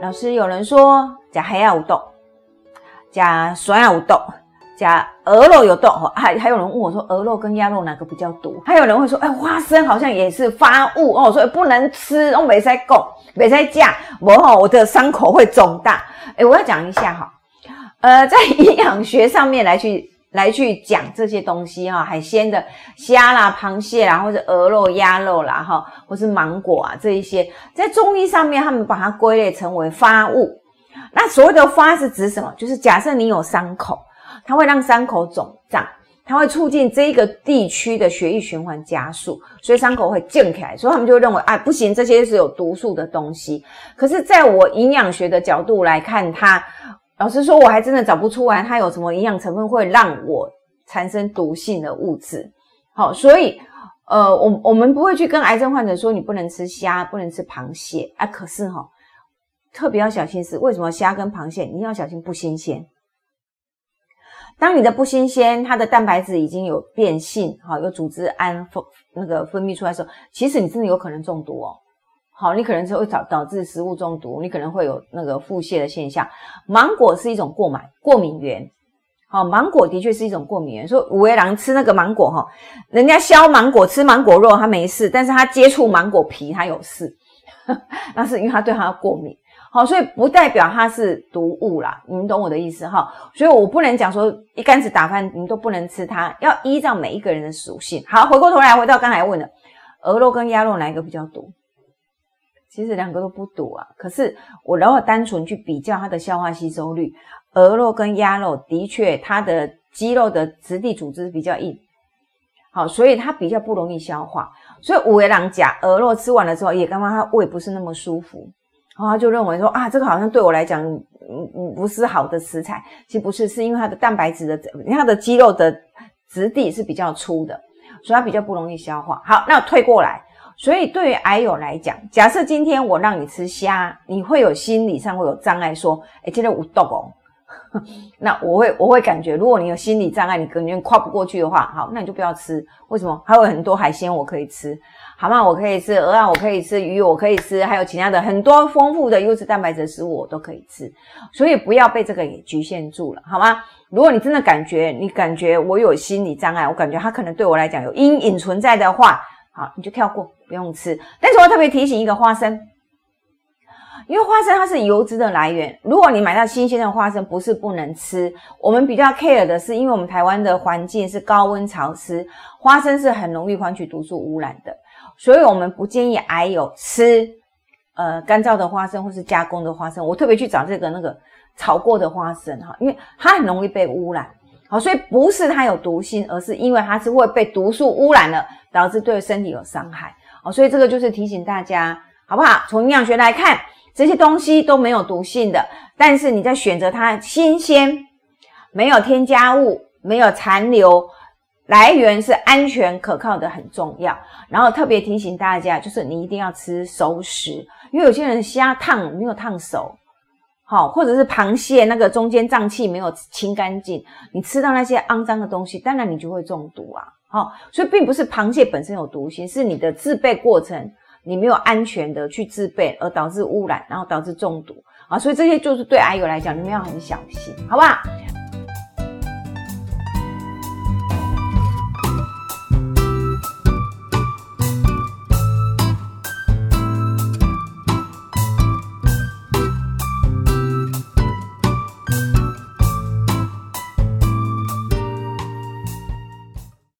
老师，有人说加黑鸭有豆，加酸鸭有豆，加鹅肉有豆，还还有人问我说，鹅肉跟鸭肉哪个比较毒？还有人会说，哎，花生好像也是发物哦，所以不能吃，哦，没在够，没在架，我哈我的伤口会肿大。哎，我要讲一下哈，呃，在营养学上面来去。来去讲这些东西哈，海鲜的虾啦、螃蟹啦，或者鹅肉、鸭肉啦，哈，或是芒果啊这一些，在中医上面，他们把它归类成为发物。那所谓的发是指什么？就是假设你有伤口，它会让伤口肿胀，它会促进这个地区的血液循环加速，所以伤口会健起来。所以他们就认为啊，不行，这些是有毒素的东西。可是，在我营养学的角度来看，它。老实说，我还真的找不出来它有什么营养成分会让我产生毒性的物质。好，所以呃，我我们不会去跟癌症患者说你不能吃虾，不能吃螃蟹啊。可是哈，特别要小心是为什么虾跟螃蟹你要小心不新鲜。当你的不新鲜，它的蛋白质已经有变性，好，有组织胺分那个分泌出来的时候，其实你真的有可能中毒哦。好，你可能是会导导致食物中毒，你可能会有那个腹泻的现象。芒果是一种过敏过敏源，好，芒果的确是一种过敏源。说五位郎吃那个芒果哈，人家削芒果吃芒果肉他没事，但是他接触芒果皮他有事，那是因为他对它过敏。好，所以不代表它是毒物啦，你们懂我的意思哈？所以我不能讲说一竿子打翻，你都不能吃它，要依照每一个人的属性。好，回过头来回到刚才问的，鹅肉跟鸭肉哪一个比较毒？其实两个都不堵啊，可是我如果单纯去比较它的消化吸收率，鹅肉跟鸭肉的确它的肌肉的质地组织比较硬，好，所以它比较不容易消化。所以五维郎讲鹅肉吃完了之后，也刚刚他胃不是那么舒服，然后他就认为说啊，这个好像对我来讲，嗯嗯，不是好的食材。其实不是，是因为它的蛋白质的，它的肌肉的质地是比较粗的，所以它比较不容易消化。好，那退过来。所以对于癌友来讲，假设今天我让你吃虾，你会有心理上会有障碍，说，哎，今天我冻哦，那我会我会感觉，如果你有心理障碍，你可能跨不过去的话，好，那你就不要吃。为什么？还有很多海鲜我可以吃，好吗？我可以吃鹅啊，我可以吃鱼，我可以吃，还有其他的很多丰富的优质蛋白质食物我都可以吃。所以不要被这个给局限住了，好吗？如果你真的感觉你感觉我有心理障碍，我感觉它可能对我来讲有阴影存在的话。好，你就跳过，不用吃。但是我特别提醒一个花生，因为花生它是油脂的来源。如果你买到新鲜的花生，不是不能吃。我们比较 care 的是，因为我们台湾的环境是高温潮湿，花生是很容易换取毒素污染的，所以我们不建议癌友吃呃干燥的花生或是加工的花生。我特别去找这个那个炒过的花生哈，因为它很容易被污染。好，所以不是它有毒性，而是因为它是会被毒素污染了。导致对身体有伤害哦，所以这个就是提醒大家，好不好？从营养学来看，这些东西都没有毒性的，但是你在选择它新鲜、没有添加物、没有残留、来源是安全可靠的很重要。然后特别提醒大家，就是你一定要吃熟食，因为有些人虾烫没有烫熟，好，或者是螃蟹那个中间脏器没有清干净，你吃到那些肮脏的东西，当然你就会中毒啊。好，所以并不是螃蟹本身有毒性，是你的制备过程你没有安全的去制备，而导致污染，然后导致中毒啊。所以这些就是对癌友来讲，你们要很小心，好不好？